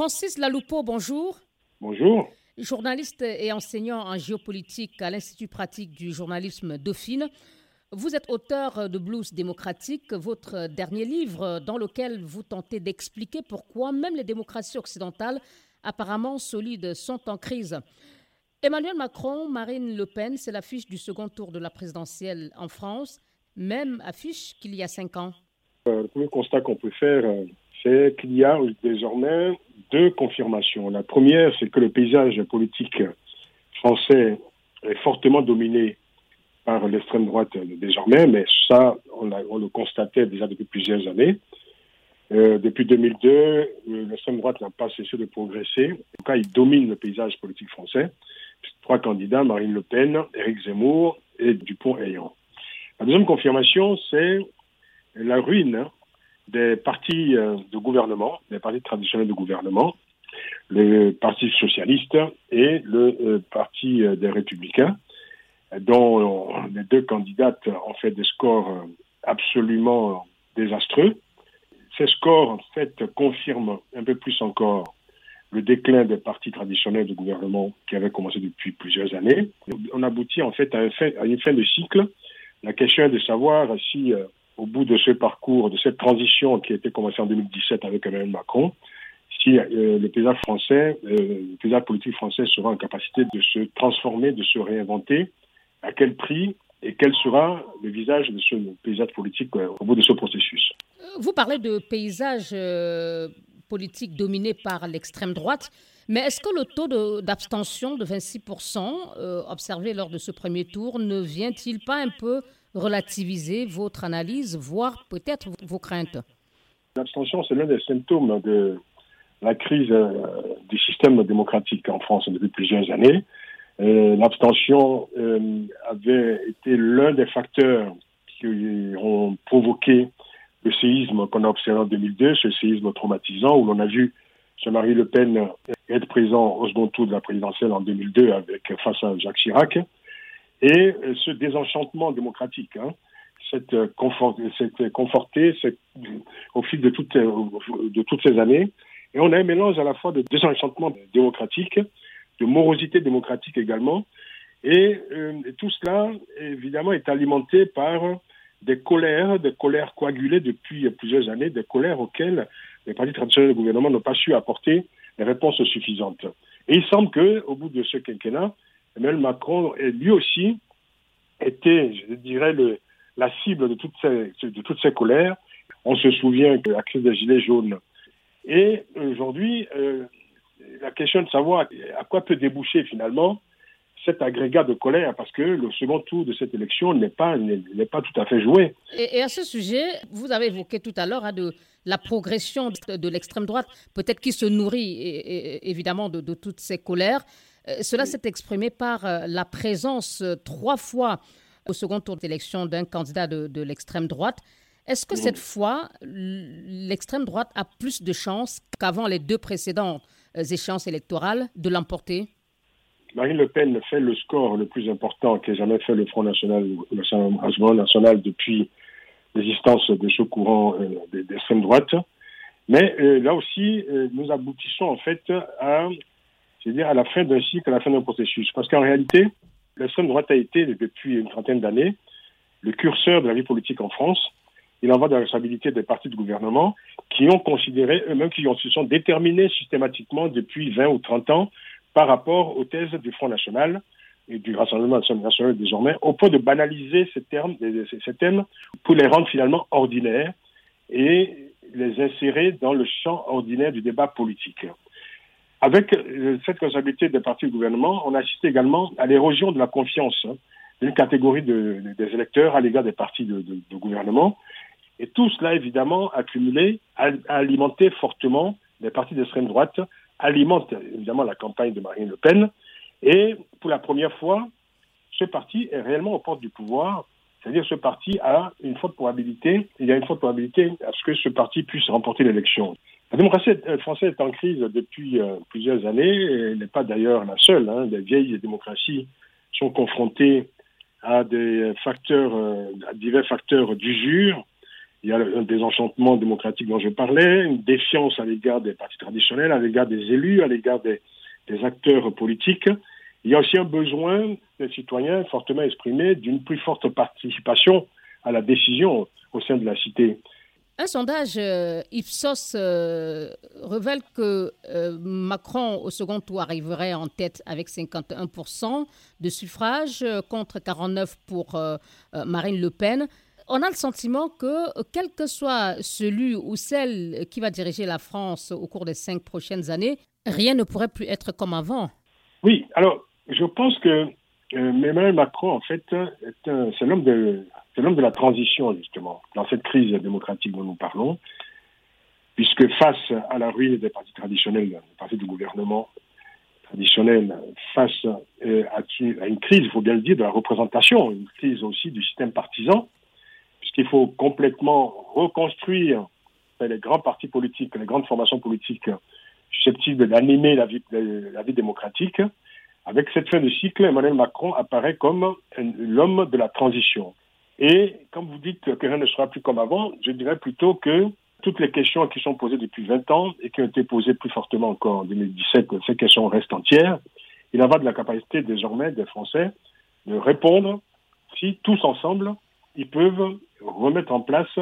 Francis Laloupeau, bonjour. Bonjour. Journaliste et enseignant en géopolitique à l'Institut pratique du journalisme Dauphine. Vous êtes auteur de Blues démocratique, votre dernier livre dans lequel vous tentez d'expliquer pourquoi même les démocraties occidentales apparemment solides sont en crise. Emmanuel Macron, Marine Le Pen, c'est l'affiche du second tour de la présidentielle en France, même affiche qu'il y a cinq ans. Euh, le premier constat qu'on peut faire, euh, c'est qu'il y a désormais deux confirmations. La première, c'est que le paysage politique français est fortement dominé par l'extrême droite désormais, mais ça, on, le constatait déjà depuis plusieurs années. Euh, depuis 2002, l'extrême droite n'a pas cessé de progresser. En tout cas, il domine le paysage politique français. Trois candidats, Marine Le Pen, Éric Zemmour et Dupont-Aignan. La deuxième confirmation, c'est la ruine des partis euh, de gouvernement, des partis traditionnels de gouvernement, le Parti socialiste et le euh, Parti euh, des républicains, dont les deux candidates ont fait des scores absolument désastreux. Ces scores, en fait, confirment un peu plus encore le déclin des partis traditionnels de gouvernement qui avait commencé depuis plusieurs années. On aboutit en fait à, une fin de cycle. La question est de savoir si au bout de ce parcours, de cette transition qui a été commencée en 2017 avec Emmanuel Macron, si euh, le paysage français, euh, le paysage politique français sera en capacité de se transformer, de se réinventer, à quel prix et quel sera le visage de ce paysage politique euh, au bout de ce processus? Vous parlez de paysage politique dominé par l'extrême droite, mais est-ce que le taux d'abstention de, de, 26% observé lors de ce premier tour ne vient-il pas un peu relativiser votre analyse, voire peut-être vos craintes L'abstention, c'est l'un des symptômes de la crise euh, du système démocratique en France depuis plusieurs années. Euh, l'abstention euh, avait été l'un des facteurs qui ont provoqué le séisme qu'on a observé en 2002, ce séisme traumatisant où l'on a vu Jean-Marie Le Pen être présent au second tour de la présidentielle en 2002 avec face à Jacques Chirac et euh, ce désenchantement démocratique, hein, cette, euh, cette conforté cette, au fil de toutes, euh, de toutes ces années. Et on a un mélange à la fois de désenchantement démocratique, de morosité démocratique également. Et, tout cela, évidemment, est alimenté par des colères, des colères coagulées depuis plusieurs années, des colères auxquelles les partis traditionnels du gouvernement n'ont pas su apporter des réponses suffisantes. Et il semble qu'au bout de ce quinquennat, Emmanuel Macron, lui aussi, était, je dirais, la cible de toutes, ces, de toutes ces colères. On se souvient de la crise des Gilets jaunes. Et aujourd'hui, euh, la question de savoir à quoi peut déboucher finalement cet agrégat de colère, parce que le second tour de cette élection n'est pas, n'est pas tout à fait joué. Et, à ce sujet, vous avez évoqué tout à l'heure hein, la progression de, l'extrême droite, peut-être qui se nourrit évidemment de, de, toutes ces colères. Euh, cela s'est exprimé par euh, la présence euh, trois fois au second tour d'élection d'un candidat de, l'extrême droite. Est-ce que cette fois, l'extrême droite a plus de chances qu'avant les deux précédentes échéances électorales de l'emporter? Marine Le Pen fait le score le plus important qu'ait jamais fait le Front National, le Rassemblement National depuis l'existence de ce courant d'extrême droite. Mais là aussi, nous aboutissons en fait à c'est-à-dire à la fin d'un cycle, à la fin d'un processus. Parce qu'en réalité, l'extrême droite a été, depuis une trentaine d'années, le curseur de la vie politique en France. Il en va de la responsabilité des partis de gouvernement qui ont considéré eux-mêmes, qui se sont déterminés systématiquement depuis 20 ou 30 ans par rapport aux thèses du Front National et du Rassemblement national désormais, au point de banaliser ces termes, ces thèmes pour les rendre finalement ordinaires et les insérer dans le champ ordinaire du débat politique. Avec euh, cette responsabilité des partis du gouvernement, on assiste également à l'érosion de la confiance hein, d'une catégorie de, des électeurs à l'égard des partis de, gouvernement. Et tout cela, évidemment, accumulé, a, alimenté fortement les partis d'extrême droite, alimente évidemment la campagne de Marine Le Pen. Et pour la première fois, ce parti est réellement aux portes du pouvoir. C'est-à-dire ce parti a une forte probabilité, il y a une forte probabilité à ce que ce parti puisse remporter l'élection. La démocratie française est en crise depuis euh, plusieurs années, et elle n'est pas d'ailleurs la seule. Hein. Les vieilles démocraties sont confrontées à des facteurs, euh, à divers facteurs d'usure il y a un désenchantement démocratique dont je parlais, une défiance à l'égard des partis traditionnels, à l'égard des élus, à l'égard des, acteurs politiques. Il y a aussi un besoin des citoyens fortement exprimé d'une plus forte participation à la décision au sein de la cité. Un sondage euh, Ipsos euh, révèle que euh, Macron au second tour arriverait en tête avec 51% de suffrages contre 49% pour Marine Le Pen on a le sentiment que, quel que soit celui ou celle qui va diriger la France au cours des cinq prochaines années, rien ne pourrait plus être comme avant. Oui, alors je pense que Emmanuel Macron, en fait, c'est l'homme de, l'homme de la transition, justement, dans cette crise démocratique dont nous parlons, puisque face à la ruine des partis traditionnels, des partis du gouvernement traditionnel, face euh, à, une crise, il faut bien le dire, de la représentation, une crise aussi du système partisan, puisqu'il faut complètement reconstruire les grands partis politiques, les grandes formations politiques susceptibles d'animer la vie démocratique. Avec cette fin de cycle, Emmanuel Macron apparaît comme l'homme de la transition. Et quand vous dites que rien ne sera plus comme avant, je dirais plutôt que toutes les questions qui sont posées depuis 20 ans et qui ont été posées plus fortement encore en 2017, ces questions restent entières. Il en va de la capacité désormais des Français de répondre si tous ensemble, ils peuvent remettre en place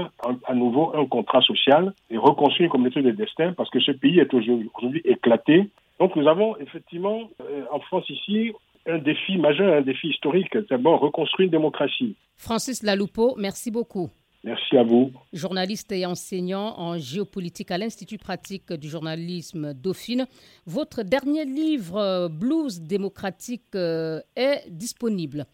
à nouveau un contrat social et reconstruire une communauté de destin parce que ce pays est aujourd'hui éclaté. Donc nous avons effectivement euh, en France ici un défi majeur, un défi historique. D'abord, reconstruire une démocratie. Francis Laloupeau, merci beaucoup. Merci à vous. Journaliste et enseignant en géopolitique à l'Institut pratique du journalisme Dauphine. Votre dernier livre, Blues démocratique, euh, est disponible.